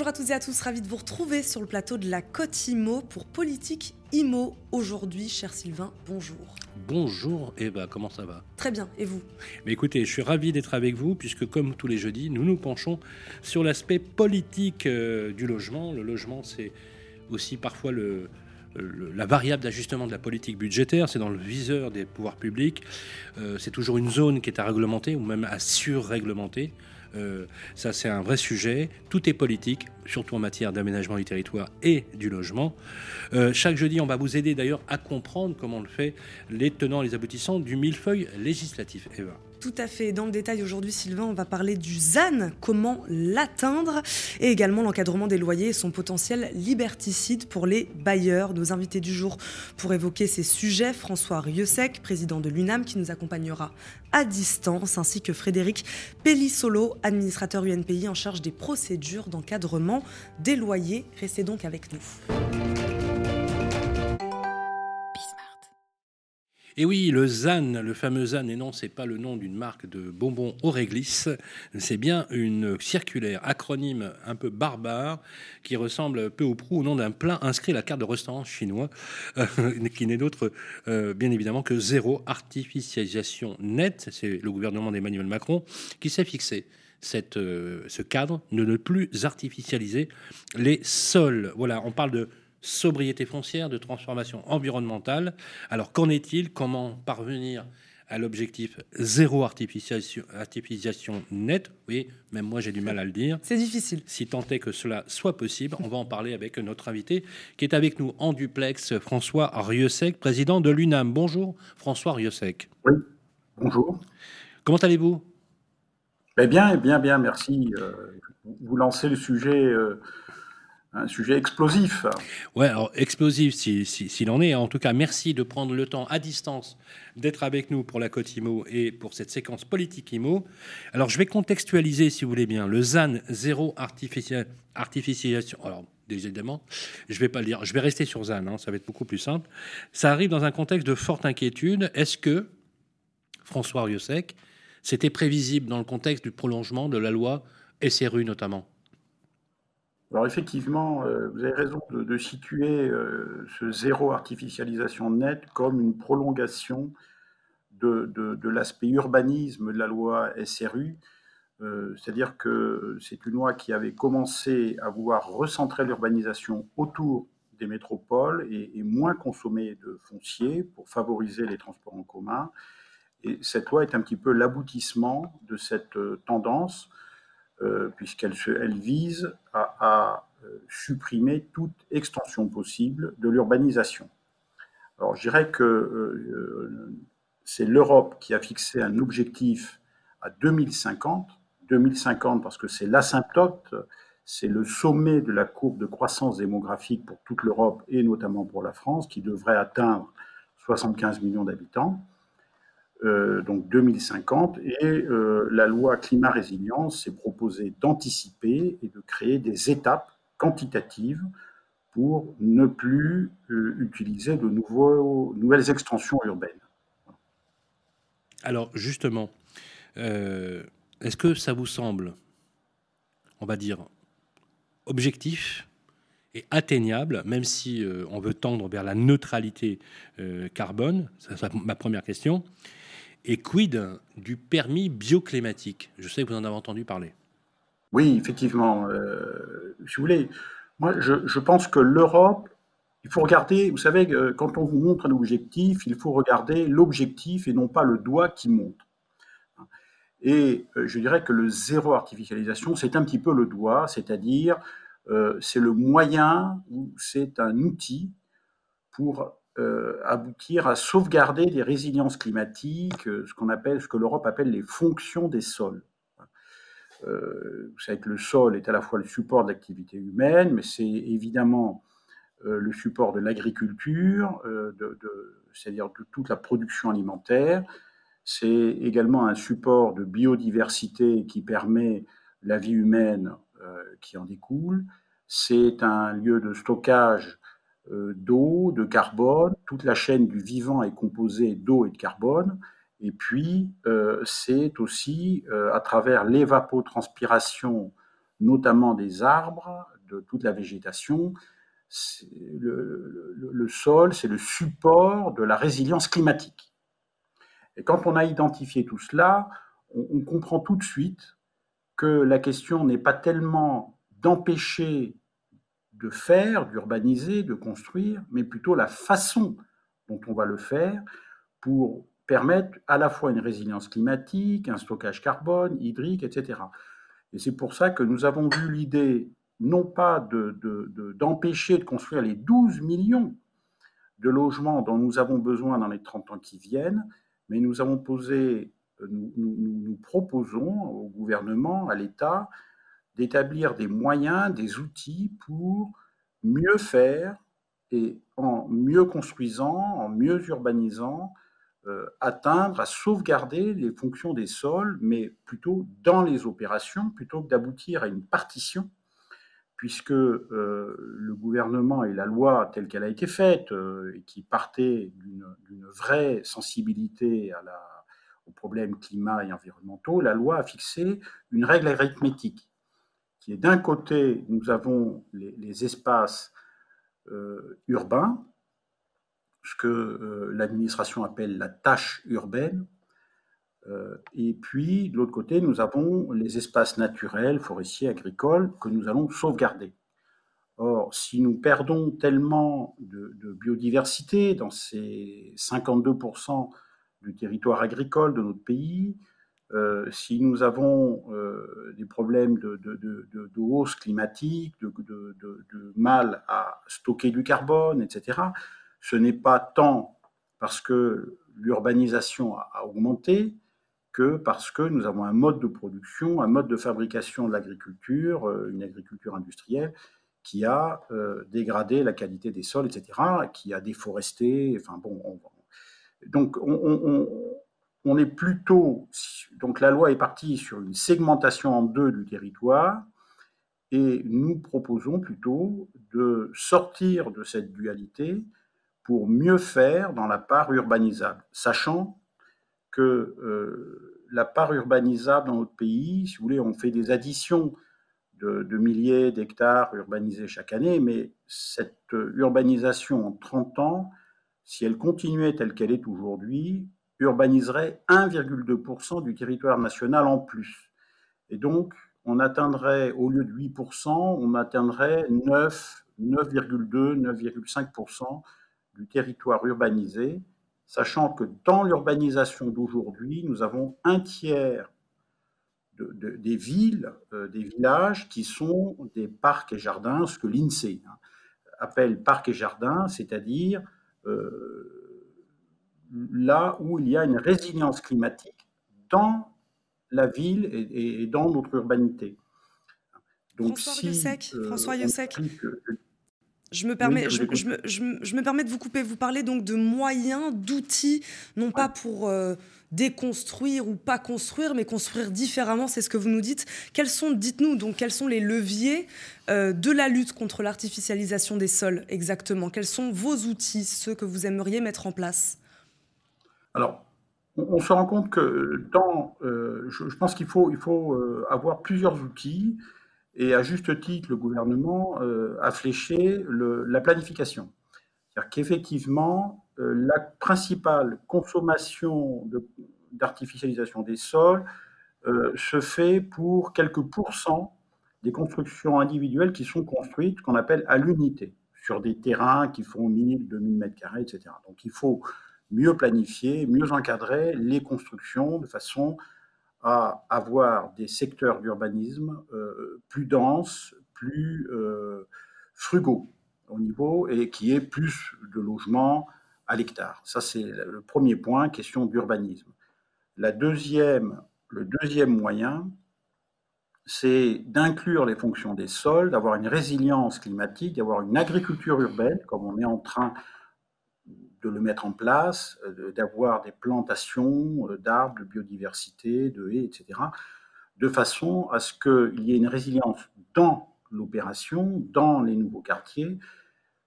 Bonjour à toutes et à tous, ravi de vous retrouver sur le plateau de la Côte IMO pour Politique IMO aujourd'hui. Cher Sylvain, bonjour. Bonjour Eva, comment ça va? Très bien, et vous? Mais écoutez, je suis ravi d'être avec vous puisque comme tous les jeudis, nous nous penchons sur l'aspect politique euh, du logement. Le logement, c'est aussi parfois le, la variable d'ajustement de la politique budgétaire, c'est dans le viseur des pouvoirs publics. Euh, c'est toujours une zone qui est à réglementer ou même à surréglementer. Euh, ça, c'est un vrai sujet. Tout est politique, surtout en matière d'aménagement du territoire et du logement. Euh, chaque jeudi, on va vous aider d'ailleurs à comprendre comment on le fait, les tenants, les aboutissants du millefeuille législatif. Eva. Tout à fait. Dans le détail aujourd'hui, Sylvain, on va parler du ZAN, comment l'atteindre, et également l'encadrement des loyers et son potentiel liberticide pour les bailleurs. Nos invités du jour pour évoquer ces sujets, François Rieusec, président de l'UNAM, qui nous accompagnera à distance, ainsi que Frédéric Pellissolo, administrateur UNPI en charge des procédures d'encadrement des loyers. Restez donc avec nous. Et oui, le ZAN, le fameux ZAN, et non, c'est pas le nom d'une marque de bonbons au réglisse, c'est bien une circulaire, acronyme un peu barbare, qui ressemble peu ou prou au nom d'un plat inscrit à la carte de restaurant chinois, euh, qui n'est d'autre, euh, bien évidemment, que zéro artificialisation nette. C'est le gouvernement d'Emmanuel Macron qui s'est fixé euh, ce cadre de ne plus artificialiser les sols. Voilà, on parle de sobriété foncière, de transformation environnementale. Alors qu'en est-il? Comment parvenir à l'objectif zéro artificialisation, artificialisation nette? Oui, même moi j'ai du mal à le dire. C'est difficile. Si tant est que cela soit possible, on va en parler avec notre invité qui est avec nous en duplex, François Rieusec, président de l'UNAM. Bonjour François Rieusec. Oui, bonjour. Comment allez-vous? Eh Bien, bien, bien, merci. Euh, vous lancez le sujet... Un sujet explosif. Ouais, alors explosif s'il en est. En tout cas, merci de prendre le temps à distance d'être avec nous pour la Côte IMO et pour cette séquence politique IMO. Alors, je vais contextualiser, si vous voulez bien, le ZAN zéro artificialisation. Alors, évidemment, je vais pas le dire. Je vais rester sur ZAN. Hein, ça va être beaucoup plus simple. Ça arrive dans un contexte de forte inquiétude. Est-ce que François Rieusec, c'était prévisible dans le contexte du prolongement de la loi SRU notamment? Alors effectivement, euh, vous avez raison de, situer euh, ce zéro artificialisation nette comme une prolongation de, l'aspect urbanisme de la loi SRU. Euh, c'est-à-dire que c'est une loi qui avait commencé à vouloir recentrer l'urbanisation autour des métropoles et, et, moins consommer de foncier pour favoriser les transports en commun. Et cette loi est un petit peu l'aboutissement de cette tendance puisqu'elle elle vise à, euh, supprimer toute extension possible de l'urbanisation. Alors je dirais que euh, c'est l'Europe qui a fixé un objectif à 2050. 2050 parce que c'est l'asymptote, c'est le sommet de la courbe de croissance démographique pour toute l'Europe et notamment pour la France, qui devrait atteindre 75 millions d'habitants. Euh, donc 2050, et euh, la loi climat résilience s'est proposée d'anticiper et de créer des étapes quantitatives pour ne plus euh, utiliser de nouvelles extensions urbaines. Alors justement, est-ce que ça vous semble, on va dire, objectif et atteignable, même si on veut tendre vers la neutralité carbone? C'est ma première question. Et quid du permis bioclimatique? Je sais que vous en avez entendu parler. Oui, effectivement. Euh, si vous voulez, moi, je, pense que l'Europe, il faut regarder, vous savez, quand on vous montre un objectif, il faut regarder l'objectif et non pas le doigt qui montre. Et euh, je dirais que le zéro artificialisation, c'est un petit peu le doigt, c'est-à-dire euh, c'est le moyen ou c'est un outil pour euh, aboutir à sauvegarder des résiliences climatiques, euh, ce qu'on appelle, ce que l'Europe appelle les fonctions des sols. Euh, vous savez que le sol est à la fois le support de l'activité humaine, mais c'est évidemment le support de l'agriculture, c'est-à-dire de toute la production alimentaire. C'est également un support de biodiversité qui permet la vie humaine qui en découle. C'est un lieu de stockage euh, d'eau, de carbone. Toute la chaîne du vivant est composée d'eau et de carbone. Et puis, euh, c'est aussi euh, à travers l'évapotranspiration notamment des arbres, de toute la végétation. Le, sol, c'est le support de la résilience climatique. Et quand on a identifié tout cela, on comprend tout de suite que la question n'est pas tellement d'empêcher de faire, d'urbaniser, de construire, mais plutôt la façon dont on va le faire pour permettre à la fois une résilience climatique, un stockage carbone, hydrique, etc. Et c'est pour ça que nous avons vu l'idée non pas d'empêcher de, de, construire les 12 millions de logements dont nous avons besoin dans les 30 ans qui viennent, mais nous avons posé, nous, nous proposons au gouvernement, à l'État, d'établir des moyens, des outils pour mieux faire et en mieux construisant, en mieux urbanisant, euh, atteindre à sauvegarder les fonctions des sols, mais plutôt dans les opérations, plutôt que d'aboutir à une partition, puisque euh, le gouvernement et la loi telle qu'elle a été faite, euh, et qui partait d'une vraie sensibilité à la, aux problèmes climat et environnementaux, la loi a fixé une règle arithmétique qui est d'un côté, nous avons les, espaces euh, urbains, ce que euh, l'administration appelle la tâche urbaine, euh, et puis de l'autre côté, nous avons les espaces naturels, forestiers, agricoles, que nous allons sauvegarder. Or, si nous perdons tellement de, de biodiversité dans ces 52% du territoire agricole de notre pays, euh, si nous avons euh, des problèmes de, hausse climatique, de, mal à stocker du carbone, etc., ce n'est pas tant parce que l'urbanisation a, augmenté que parce que nous avons un mode de production, un mode de fabrication de l'agriculture, euh, une agriculture industrielle qui a dégradé la qualité des sols, etc., qui a déforesté. Enfin bon, donc on, on est plutôt, donc la loi est partie sur une segmentation en deux du territoire, et nous proposons plutôt de sortir de cette dualité pour mieux faire dans la part urbanisable, sachant que euh, la part urbanisable dans notre pays, si vous voulez, on fait des additions de, de milliers d'hectares urbanisés chaque année, mais cette urbanisation en 30 ans, si elle continuait telle qu'elle est aujourd'hui, urbaniserait 1,2% du territoire national en plus. Et donc, on atteindrait, au lieu de 8%, on atteindrait 9, 9,2, 9,5% du territoire urbanisé, sachant que dans l'urbanisation d'aujourd'hui, nous avons un tiers des villes, euh, des villages qui sont des parcs et jardins, ce que l'INSEE hein, appelle parcs et jardins, c'est-à-dire euh, là où il y a une résilience climatique dans la ville et, dans notre urbanité. Donc, François si, euh, François je me, permets, je, me, permets de vous couper. Vous parlez donc de moyens, d'outils, non pas pour euh, déconstruire ou pas construire, mais construire différemment. C'est ce que vous nous dites. Quels sont, dites-nous, donc quels sont les leviers euh, de la lutte contre l'artificialisation des sols exactement? Quels sont vos outils, ceux que vous aimeriez mettre en place? Alors, on, se rend compte que dans, euh, je, pense qu'il faut, il faut euh, avoir plusieurs outils, et à juste titre, le gouvernement euh, a fléché la planification. C'est-à-dire qu'effectivement, la principale consommation d'artificialisation des sols se fait pour quelques pourcents des constructions individuelles qui sont construites, qu'on appelle à l'unité, sur des terrains qui font 1000, 2000 mètres carrés, etc. Donc il faut mieux planifier, mieux encadrer les constructions de façon à avoir des secteurs d'urbanisme euh, plus denses, plus euh, frugaux au niveau et qui aient plus de logements à l'hectare. Ça, c'est le premier point, question d'urbanisme. La deuxième, le deuxième moyen, c'est d'inclure les fonctions des sols, d'avoir une résilience climatique, d'avoir une agriculture urbaine, comme on est en train de le mettre en place, euh, d'avoir des plantations euh, d'arbres, de biodiversité, de haies, etc., de façon à ce qu'il y ait une résilience dans l'opération, dans les nouveaux quartiers,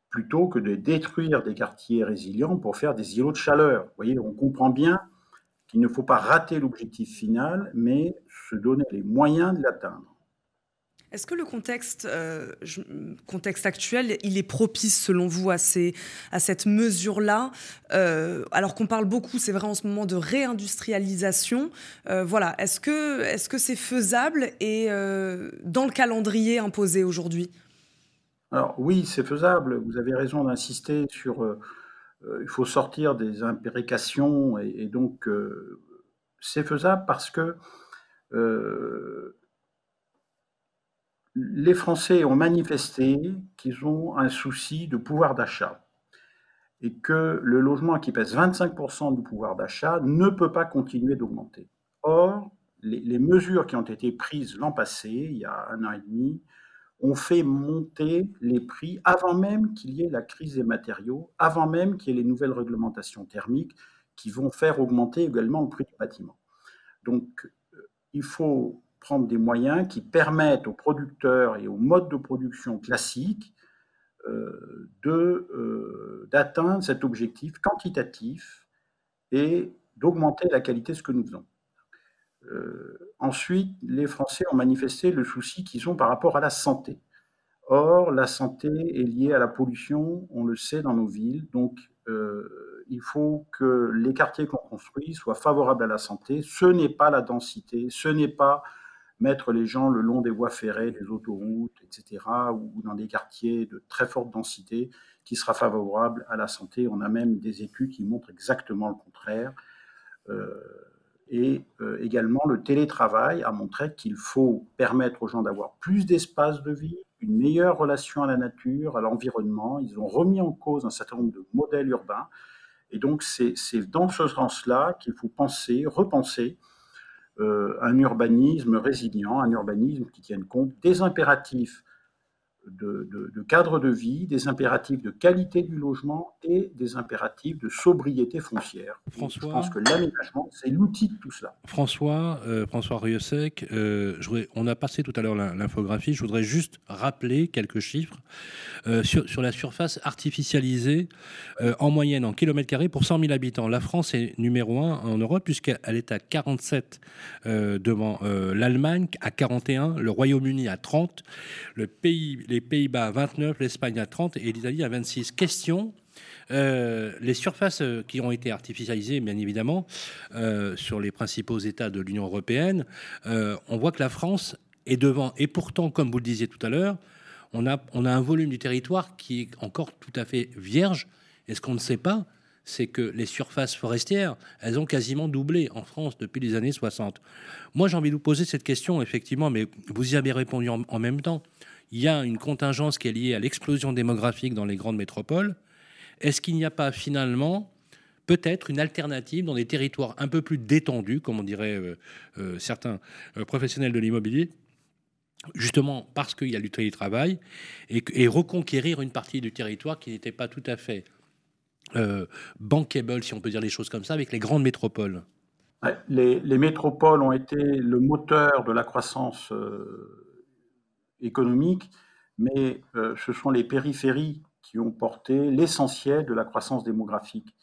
plutôt que de détruire des quartiers résilients pour faire des îlots de chaleur. Vous voyez, on comprend bien qu'il ne faut pas rater l'objectif final, mais se donner les moyens de l'atteindre. Est-ce que le contexte, euh, contexte actuel, il est propice selon vous à, cette mesure-là? Euh, Alors qu'on parle beaucoup, c'est vrai en ce moment, de réindustrialisation. Euh, voilà, est-ce que c'est faisable et dans le calendrier imposé aujourd'hui? Alors oui, c'est faisable. Vous avez raison d'insister sur. il faut sortir des imprécations et, et donc c'est faisable parce que les Français ont manifesté qu'ils ont un souci de pouvoir d'achat et que le logement qui pèse 25% du pouvoir d'achat ne peut pas continuer d'augmenter. Or, les, mesures qui ont été prises l'an passé, il y a un an et demi, ont fait monter les prix avant même qu'il y ait la crise des matériaux, avant même qu'il y ait les nouvelles réglementations thermiques qui vont faire augmenter également le prix du bâtiment. Donc, euh, il faut prendre des moyens qui permettent aux producteurs et aux modes de production classiques euh, euh, d'atteindre cet objectif quantitatif et d'augmenter la qualité de ce que nous faisons. Euh, ensuite, les Français ont manifesté le souci qu'ils ont par rapport à la santé. Or, la santé est liée à la pollution, on le sait dans nos villes, donc il faut que les quartiers qu'on construit soient favorables à la santé. Ce n'est pas la densité, ce n'est pas mettre les gens le long des voies ferrées, des autoroutes, etc., ou dans des quartiers de très forte densité, qui sera favorable à la santé. On a même des études qui montrent exactement le contraire. Euh, et euh, également, le télétravail a montré qu'il faut permettre aux gens d'avoir plus d'espace de vie, une meilleure relation à la nature, à l'environnement. Ils ont remis en cause un certain nombre de modèles urbains. Et donc, c'est dans ce sens-là qu'il faut penser, repenser un urbanisme résilient, un urbanisme qui tienne compte des impératifs de, cadre de vie, des impératifs de qualité du logement et des impératifs de sobriété foncière. François, je pense que l'aménagement, c'est l'outil de tout cela. François, euh, François Riosec, euh, on a passé tout à l'heure l'infographie, je voudrais juste rappeler quelques chiffres euh, sur, sur, la surface artificialisée en moyenne en kilomètres carrés pour 100 000 habitants. La France est numéro 1 en Europe puisqu'elle est à 47 devant l'Allemagne, à 41, le Royaume-Uni à 30, le pays les Pays-Bas à 29, l'Espagne à 30 et l'Italie à 26. Question euh, les surfaces euh, qui ont été artificialisées, bien évidemment, euh, sur les principaux États de l'Union européenne, on voit que la France est devant. Et pourtant, comme vous le disiez tout à l'heure, on a, on a un volume du territoire qui est encore tout à fait vierge. Et ce qu'on ne sait pas, c'est que les surfaces forestières, elles ont quasiment doublé en France depuis les années 60. Moi, j'ai envie de vous poser cette question, effectivement, mais vous y avez répondu en même temps il y a une contingence qui est liée à l'explosion démographique dans les grandes métropoles. Est-ce qu'il n'y a pas finalement peut-être une alternative dans des territoires un peu plus détendus, comme on dirait euh, euh, certains euh, professionnels de l'immobilier, justement parce qu'il y a du télétravail, et, et, reconquérir une partie du territoire qui n'était pas tout à fait bankable, si on peut dire les choses comme ça, avec les grandes métropoles? Les, les, métropoles ont été le moteur de la croissance économique, mais euh, ce sont les périphéries qui ont porté l'essentiel de la croissance démographique.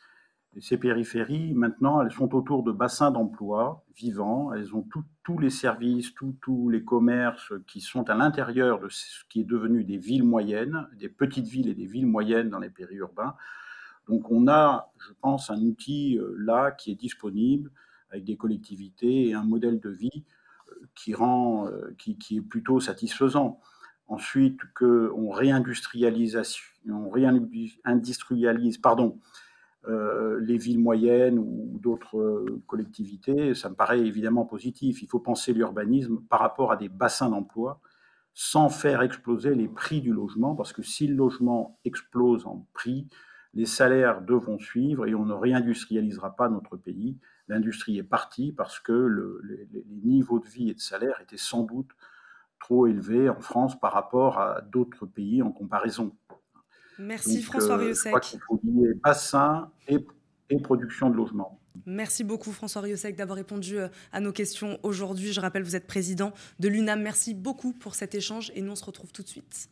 Ces périphéries, maintenant, elles sont autour de bassins d'emploi vivants, elles ont tous les services, tous les commerces qui sont à l'intérieur de ce qui est devenu des villes moyennes, des petites villes et des villes moyennes dans les périurbains. Donc on a, je pense, un outil euh, là qui est disponible avec des collectivités et un modèle de vie qui, rend, euh, qui, qui, est plutôt satisfaisant. Ensuite, qu'on réindustrialise, on réindustrialise pardon, euh, les villes moyennes ou d'autres euh, collectivités, ça me paraît évidemment positif. Il faut penser l'urbanisme par rapport à des bassins d'emploi sans faire exploser les prix du logement, parce que si le logement explose en prix, les salaires devront suivre et on ne réindustrialisera pas notre pays l'industrie est partie parce que les, niveaux de vie et de salaire étaient sans doute trop élevés en France par rapport à d'autres pays en comparaison. Merci François euh, Riosec. Je crois qu'il faut lier bassin et, production de logement. Merci beaucoup François Riosec d'avoir répondu euh, à nos questions aujourd'hui. Je rappelle, vous êtes président de l'UNAM. Merci beaucoup pour cet échange et nous on se retrouve tout de suite.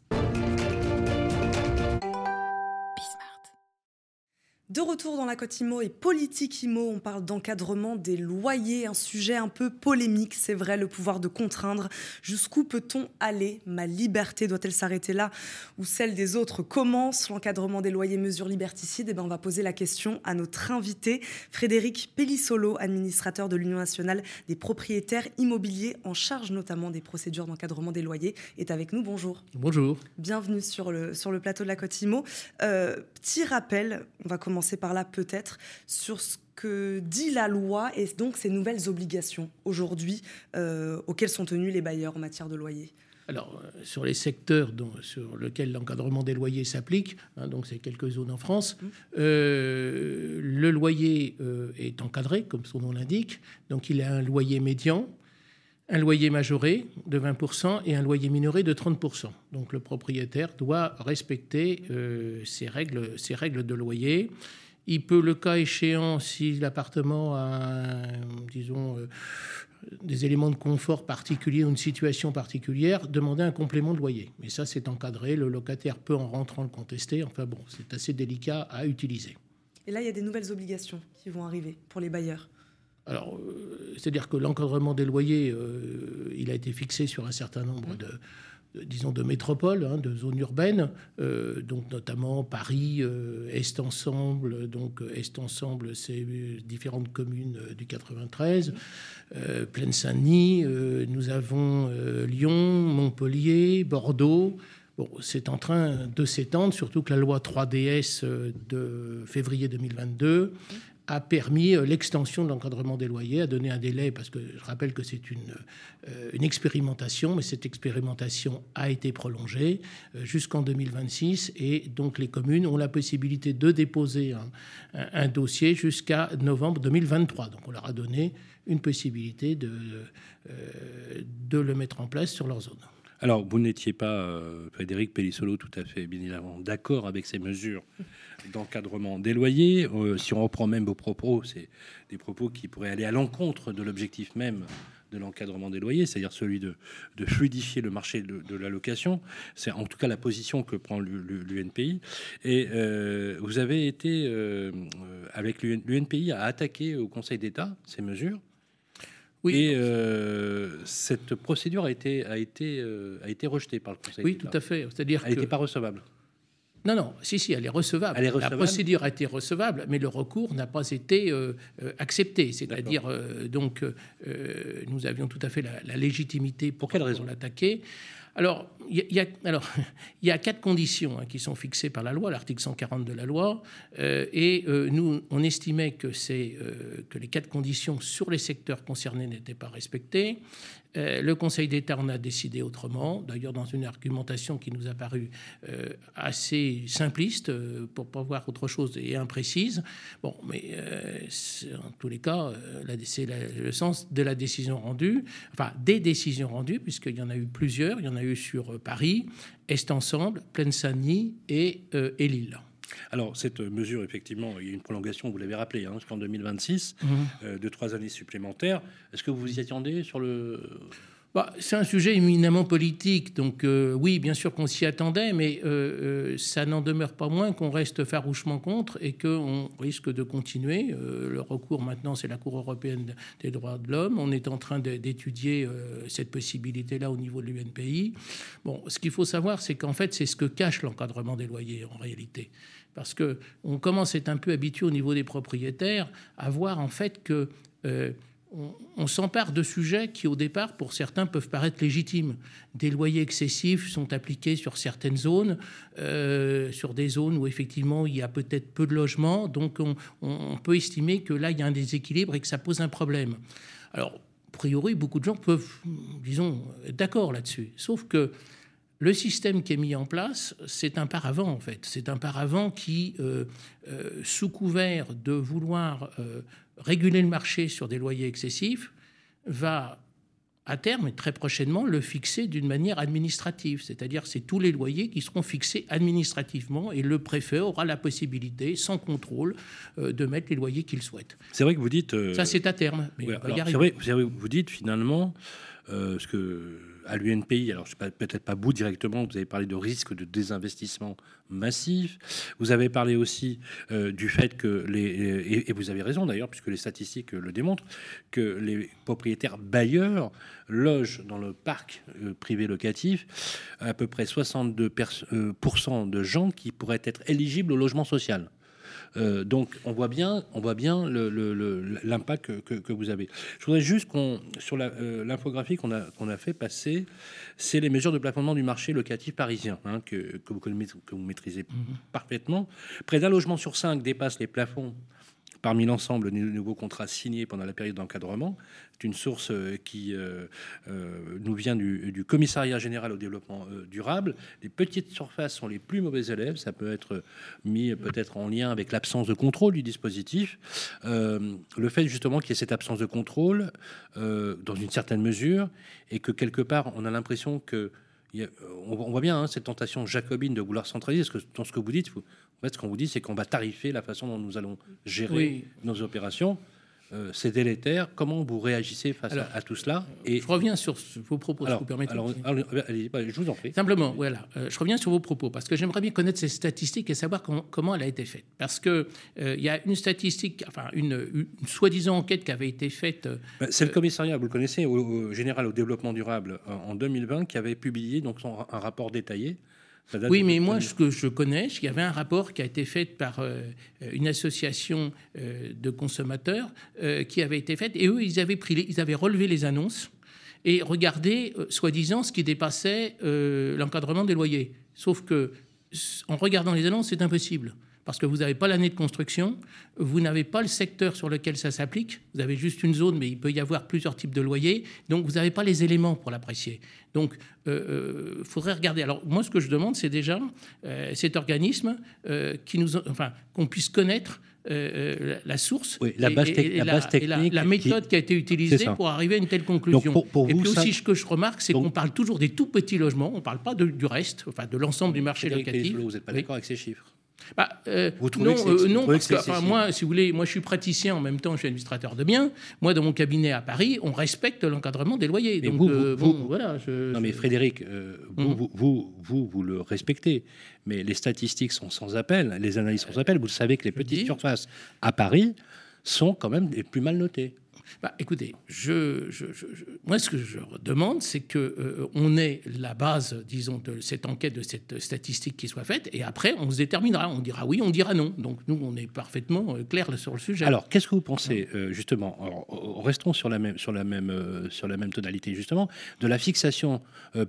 De retour dans la côte IMO et politique IMO, on parle d'encadrement des loyers, un sujet un peu polémique, c'est vrai, le pouvoir de contraindre. Jusqu'où peut-on aller? Ma liberté doit-elle s'arrêter là ou celle des autres? Commence L'encadrement des loyers mesure liberticide? Et eh ben, On va poser la question à notre invité, Frédéric Pellissolo, administrateur de l'Union nationale des propriétaires immobiliers, en charge notamment des procédures d'encadrement des loyers, est avec nous. Bonjour. Bonjour. Bienvenue sur le, sur le plateau de la côte IMO. Euh, petit rappel, on va commencer commencer par là peut-être, sur ce que dit la loi et donc ces nouvelles obligations aujourd'hui euh, auxquelles sont tenus les bailleurs en matière de loyer alors, euh, sur les secteurs dont, sur lesquels l'encadrement des loyers s'applique, hein, donc c'est quelques zones en France, mmh. euh, le loyer est encadré, comme son nom l'indique. Donc, il a un loyer médian, un loyer majoré de 20% et un loyer minoré de 30%. Donc le propriétaire doit respecter euh, ces, règles, règles de loyer. Il peut, le cas échéant, si l'appartement a, disons, euh, des éléments de confort particuliers ou une situation particulière, demander un complément de loyer. Mais ça, c'est encadré. Le locataire peut, en rentrant, le contester. Enfin bon, c'est assez délicat à utiliser. Et là, il y a des nouvelles obligations qui vont arriver pour les bailleurs. Alors, euh, c'est-à-dire que l'encadrement des loyers, euh, il a été fixé sur un certain nombre de, disons, de métropoles, hein, de zones urbaines, euh, notamment Paris, Est Ensemble, donc Est Ensemble, c'est différentes communes du 93, Plaine Saint-Denis, nous avons Lyon, Montpellier, Bordeaux. Bon, c'est en train de s'étendre, surtout que la loi 3DS de février 2022 a permis euh, l'extension de l'encadrement des loyers, a donné un délai, parce que je rappelle que c'est une, euh, expérimentation, mais cette expérimentation a été prolongée euh, jusqu'en 2026, et donc les communes ont la possibilité de déposer un, dossier jusqu'à novembre 2023. Donc on leur a donné une possibilité de le mettre en place sur leur zone. Alors, vous n'étiez pas, Frédéric Pellissolo, tout à fait, bien évidemment, d'accord avec ces mesures d'encadrement des loyers. Euh, si on reprend même vos propos, c'est des propos qui pourraient aller à l'encontre de l'objectif même de l'encadrement des loyers, c'est-à-dire celui de, fluidifier le marché de, la location. C'est en tout cas la position que prend l'UNPI. Et euh, vous avez été, euh, avec l'UNPI, à attaquer au Conseil d'État ces mesures. Oui. Et cette procédure a été, a, été, a été rejetée par le Conseil. Oui, tout à fait. C'est-à-dire Elle n'était pas recevable. Non, non, si, si, elle est recevable. La procédure a été recevable, mais le recours n'a pas été euh, euh, accepté. C'est-à-dire, euh, donc, nous avions tout à fait la, légitimité pour, quelle raison? l'attaquer. Alors, il y, a, quatre conditions hein, qui sont fixées par la loi, l'article 140 de la loi, et nous, on estimait que, que les quatre conditions sur les secteurs concernés n'étaient pas respectées. Euh, le Conseil d'État en a décidé autrement, d'ailleurs dans une argumentation qui nous a paru euh, assez simpliste, euh, pour pas voir autre chose et imprécise. Bon, mais en tous les cas, c'est le sens de la décision rendue, enfin des décisions rendues, puisqu'il y en a eu plusieurs. Il y en a eu sur Paris, Est Ensemble, Plaine-Saint-Denis et, et Lille. Alors, cette mesure, effectivement, il y a une prolongation, vous l'avez rappelé, hein, jusqu'en 2026, mhm. euh, de trois années supplémentaires. Est-ce que vous y attendez sur le... Bah, c'est un sujet éminemment politique, donc euh, oui, bien sûr qu'on s'y attendait, mais euh, ça n'en demeure pas moins qu'on reste farouchement contre et qu'on risque de continuer. le recours maintenant, c'est la Cour européenne des droits de l'homme. On est en train d'étudier cette possibilité-là au niveau de l'UNPI. Bon, ce qu'il faut savoir, c'est qu'en fait, c'est ce que cache l'encadrement des loyers en réalité parce que on commence à être un peu habitué au niveau des propriétaires à voir en fait que euh, on, s'empare de sujets qui, au départ, pour certains, peuvent paraître légitimes. Des loyers excessifs sont appliqués sur certaines zones, euh, sur des zones où effectivement il y a peut-être peu de logements, donc on, on, peut estimer que là il y a un déséquilibre et que ça pose un problème. Alors, a priori, beaucoup de gens peuvent, disons, être d'accord là-dessus. Sauf que le système qui est mis en place, c'est un paravent en fait. C'est un paravent qui, euh, euh, sous couvert de vouloir euh, réguler le marché sur des loyers excessifs, va à terme et très prochainement le fixer d'une manière administrative. C'est-à-dire c'est tous les loyers qui seront fixés administrativement et le préfet aura la possibilité, sans contrôle, de mettre les loyers qu'il souhaite. C'est vrai que vous dites... Ça c'est à terme. C'est vrai, vous dites finalement ce que à l'UNPI, alors peut-être pas vous directement, vous avez parlé de risque de désinvestissement massif. Vous avez parlé aussi euh, du fait que les et, vous avez raison d'ailleurs puisque les statistiques le démontrent que les propriétaires bailleurs logent dans le parc euh, privé locatif à peu près 62% euh, de gens qui pourraient être éligibles au logement social. Euh, donc on voit bien, on voit bien l'impact que, vous avez. Je voudrais juste qu'on sur euh, l'infographie qu'on a qu'on a fait passer, c'est les mesures de plafonnement du marché locatif parisien hein, que, vous que vous maîtrisez mm-hmm. parfaitement. Près d'un logement sur cinq dépasse les plafonds parmi l'ensemble des nouveaux contrats signés pendant la période d'encadrement. C'est une source euh, qui euh, euh, nous vient du, commissariat général au développement durable. Les petites surfaces sont les plus mauvais élèves. Ça peut être mis peut-être en lien avec l'absence de contrôle du dispositif. le fait justement qu'il y ait cette absence de contrôle dans une certaine mesure et que quelque part on a l'impression que on voit bien hein, cette tentation jacobine de vouloir centraliser. Ce que, dans ce que vous dites, vous, en fait, ce qu'on vous dit, c'est qu'on va tarifer la façon dont nous allons gérer nos opérations. Euh, c'est délétère. Comment vous réagissez face à, tout cela Et je reviens sur vos propos, si vous permettez. Alors, allez, bah, je vous en prie. Simplement, voilà, euh, je reviens sur vos propos parce que j'aimerais bien connaître ces statistiques et savoir comment, elle a été faite. Parce que euh, il y a une statistique, enfin une, soi-disant enquête qui avait été faite. Bah, c'est le commissariat, vous le connaissez, au, général au développement durable en 2020, qui avait publié donc un rapport détaillé oui, mais moi, ce que je connais, il y avait un rapport qui a été fait par euh, une association euh, de consommateurs euh, qui avait été fait, et eux, ils avaient, pris ils avaient relevé les annonces et regardé, soi-disant, ce qui dépassait l'encadrement des loyers. Sauf que, en regardant les annonces, c'est impossible parce que vous n'avez pas l'année de construction, vous n'avez pas le secteur sur lequel ça s'applique, vous avez juste une zone, mais il peut y avoir plusieurs types de loyers, donc vous n'avez pas les éléments pour l'apprécier. Donc, il euh, euh, faudrait regarder. Alors, moi, ce que je demande, c'est déjà euh, cet organisme qui nous, enfin, qu'on puisse connaître la source la, base et, la, méthode qui, a été utilisée pour arriver à une telle conclusion. et puis aussi, ce que je remarque, c'est qu'on parle toujours des tout petits logements, on ne parle pas du reste, enfin de l'ensemble du marché locatif. Vous n'êtes pas d'accord avec ces chiffres? Bah, euh, non, euh, non parce que, moi, si vous voulez, moi je suis praticien en même temps, je suis administrateur de biens. Moi, dans mon cabinet à Paris, on respecte l'encadrement des loyers. Donc, vous, euh, bon, voilà. Non, mais Frédéric, mhm. vous, vous, vous, vous, le respectez, mais les statistiques sont sans appel, les analyses sont sans appel. Vous savez que les petites surfaces à Paris sont quand même les plus mal notées. Bah, écoutez, je, moi, ce que je demande, c'est qu'on euh, on ait la base, disons, de cette enquête, de cette statistique qui soit faite, et après, on se déterminera. On dira oui, on dira non. Donc, nous, on est parfaitement euh, clair sur le sujet. Alors, qu'est-ce que vous pensez, euh, justement Restons sur la, même, sur, la même, sur la même tonalité, justement, de la fixation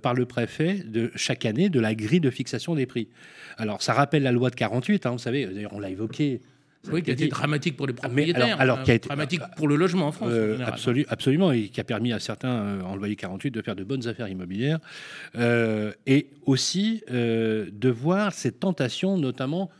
par le préfet de chaque année de la grille de fixation des prix. Alors, ça rappelle la loi de 48, hein, vous savez, d'ailleurs, on l'a évoqué oui, qui a été dramatique pour les propriétaires, alors, hein, qui a été dramatique pour le logement en France. Euh, absolument, et qui a permis à certains, euh, en loyer 48, de faire de bonnes affaires immobilières, euh, et aussi de voir cette tentation, notamment.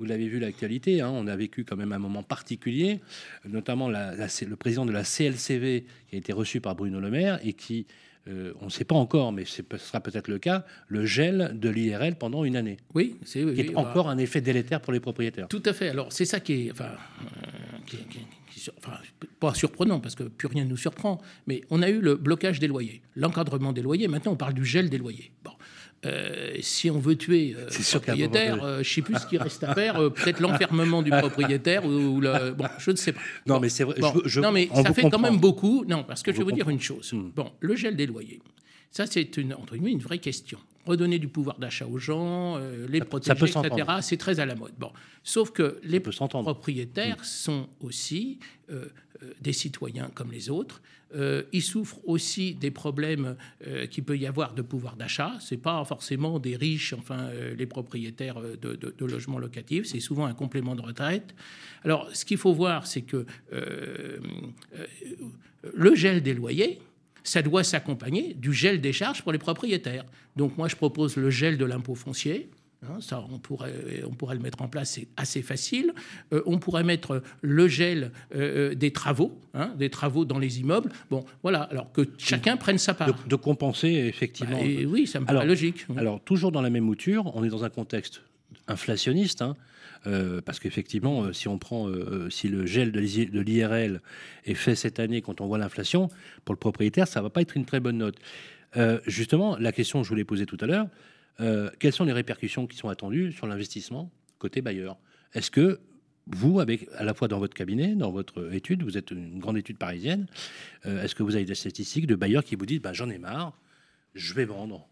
Vous l'avez vu l'actualité, hein, on a vécu quand même un moment particulier, notamment le président de la CLCV qui a été reçu par Bruno Le Maire et qui euh, on ne sait pas encore, mais ce sera peut-être le cas, le gel de l'IRL pendant une année. Oui, c'est qui est encore un effet délétère pour les propriétaires. Tout à fait. Alors c'est ça qui est, enfin, euh, pas surprenant parce que plus rien ne nous surprend, mais on a eu le blocage des loyers, l'encadrement des loyers. Maintenant, on parle du gel des loyers. Bon. Euh, si on veut tuer euh, le propriétaire, je ne sais plus ce qui reste à faire, peut-être l'enfermement du propriétaire ou, le, bon, je ne sais pas. Non, mais c'est vrai. non, mais ça fait quand même beaucoup. Non, parce que je vais vous dire une chose. Hmm. Bon, le gel des loyers, ça c'est une entre une vraie question. Redonner du pouvoir d'achat aux gens, euh, les protéger, etc. C'est très à la mode. Bon, sauf que les propriétaires hmm. sont aussi des citoyens comme les autres. Euh, ils souffrent aussi des problèmes euh, qu'il peut y avoir de pouvoir d'achat. Ce n'est pas forcément des riches, enfin euh, les propriétaires de, de logements locatifs, c'est souvent un complément de retraite. Alors ce qu'il faut voir, c'est que le gel des loyers, ça doit s'accompagner du gel des charges pour les propriétaires. Donc moi je propose le gel de l'impôt foncier Hein, ça, on pourrait, on pourrait le mettre en place, c'est assez facile. Euh, on pourrait mettre le gel euh, euh, des travaux, hein, des travaux dans les immeubles. Bon, voilà, alors que chacun prenne sa part. De, compenser, effectivement. Bah, oui, ça me paraît logique. Alors, toujours dans la même mouture, on est dans un contexte inflationniste. Hein. Parce qu'effectivement, si on prend, si le gel de l'IRL est fait cette année, quand on voit l'inflation, pour le propriétaire, ça va pas être une très bonne note. justement, la question que je voulais poser tout à l'heure, quelles sont les répercussions qui sont attendues sur l'investissement côté bailleur? Est-ce que vous, avec, à la fois dans votre cabinet, dans votre étude, vous êtes une grande étude parisienne, euh, est-ce que vous avez des statistiques de bailleurs qui vous disent bah, j'en ai marre, je vais vendre?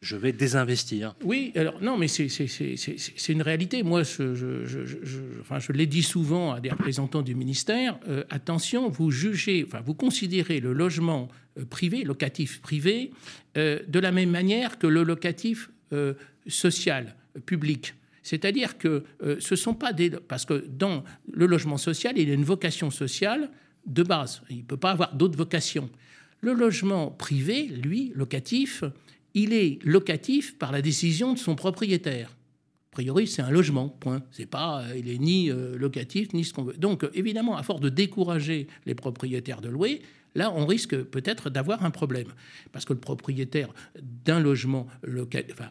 Je vais désinvestir. Oui, alors non, mais c'est une réalité. Moi, je, enfin, je l'ai dit souvent à des représentants du ministère. Euh, attention, vous jugez, enfin, vous considérez le logement euh, privé, locatif privé, de la même manière que le locatif social, public. C'est-à-dire que euh, ce sont pas des... Parce que dans le logement social, il a une vocation sociale de base. Il ne peut pas avoir d'autres vocations. Le logement privé, lui, locatif, il est locatif par la décision de son propriétaire. A priori, c'est un logement, point. C'est pas, euh, il est ni euh, locatif ni ce qu'on veut. Donc, évidemment, à force de décourager les propriétaires de louer, Là, on risque peut-être d'avoir un problème. Parce que le propriétaire d'un logement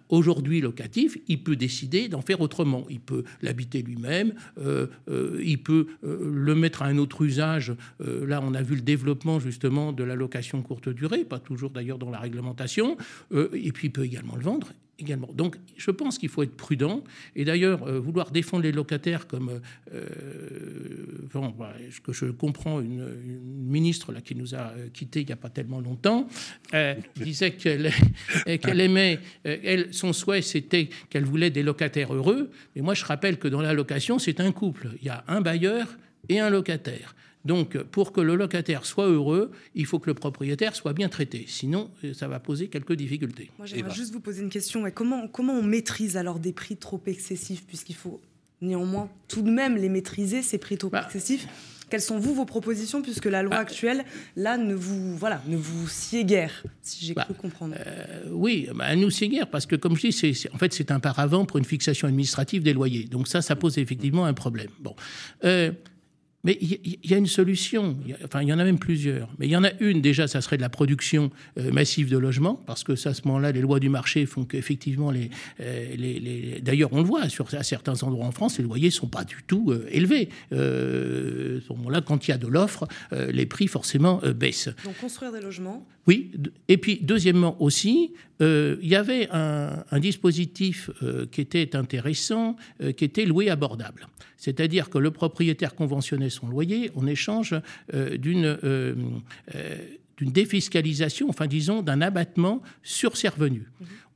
aujourd'hui locatif, il peut décider d'en faire autrement. Il peut l'habiter lui-même, euh, euh, il peut euh, le mettre à un autre usage. là, on a vu le développement justement de la location courte durée, pas toujours d'ailleurs dans la réglementation. et puis, il peut également le vendre également. Donc, je pense qu'il faut être prudent. Et d'ailleurs, euh, vouloir défendre les locataires comme, euh, bon, bah, que je comprends, une, ministre là qui nous a euh, quittés il n'y a pas tellement longtemps disait qu'elle qu'elle aimait, elle, son souhait c'était qu'elle voulait des locataires heureux. Mais moi, je rappelle que dans la location, c'est un couple. Il y a un bailleur et un locataire. Donc, pour que le locataire soit heureux, il faut que le propriétaire soit bien traité. Sinon, ça va poser quelques difficultés. Moi, j'aimerais juste vous poser une question. Comment, comment on maîtrise alors des prix trop excessifs, puisqu'il faut néanmoins tout de même les maîtriser, ces prix trop bah. excessifs quelles sont vous vos propositions? Puisque la loi bah. actuelle là ne vous voilà ne vous sied guère si j'ai bah, cru comprendre. Euh, oui, elle nous sied guère parce que comme je dis c'est, en fait c'est un paravent pour une fixation administrative des loyers. Donc ça ça pose effectivement un problème. Bon. Euh, mais il y, a une solution, enfin il y en a même plusieurs. Mais il y en a une, déjà, ça serait de la production euh, massive de logements, parce que ça, à ce moment-là, les lois du marché font qu'effectivement, les, euh, les, les, d'ailleurs on le voit, sur, à certains endroits en France, les loyers ne sont pas du tout euh, élevés. à ce moment-là, quand il y a de l'offre, les prix forcément baissent. Donc construire des logements Oui, et puis deuxièmement aussi, il y avait un, dispositif qui était intéressant, qui était loué abordable. C'est-à-dire que le propriétaire conventionnait son loyer en échange euh, d'une euh, euh, défiscalisation, enfin disons d'un abattement sur ses revenus.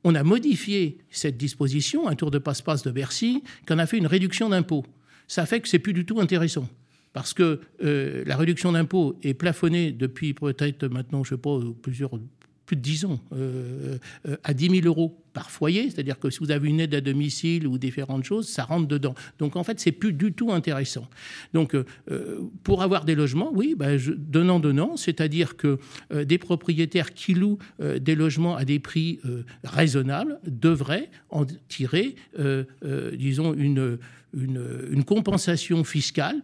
On a modifié cette disposition, un tour de passe-passe de Bercy, qu'on a fait une réduction d'impôt. Ça fait que c'est plus du tout intéressant parce que la réduction d'impôt est plafonnée depuis peut-être maintenant, je ne sais pas, plusieurs plus de 10 ans, euh, euh, à 10 000 euros par foyer, c'est-à-dire que si vous avez une aide à domicile ou différentes choses, ça rentre dedans. Donc en fait, c'est plus du tout intéressant. Donc euh, pour avoir des logements, oui, ben, donnant donnant, c'est-à-dire que des propriétaires qui louent des logements à des prix raisonnables devraient en tirer, disons, une, une, une, compensation fiscale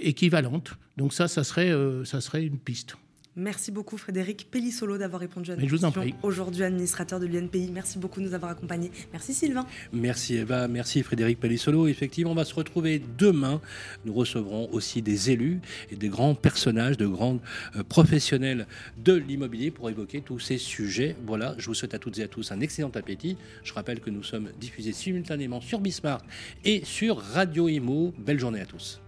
équivalente. Donc ça, ça serait, ça serait une piste. Merci beaucoup Frédéric Pellissolo d'avoir répondu à nos questions. Aujourd'hui administrateur de l'UNPI. Merci beaucoup de nous avoir accompagnés. Merci Sylvain. Merci Eva, merci Frédéric Pellissolo. Effectivement, on va se retrouver demain. Nous recevrons aussi des élus et des grands personnages, de grands euh, professionnels de l'immobilier pour évoquer tous ces sujets. Voilà, je vous souhaite à toutes et à tous un excellent appétit. Je rappelle que nous sommes diffusés simultanément sur Bismarck et sur Radio Imo. Belle journée à tous.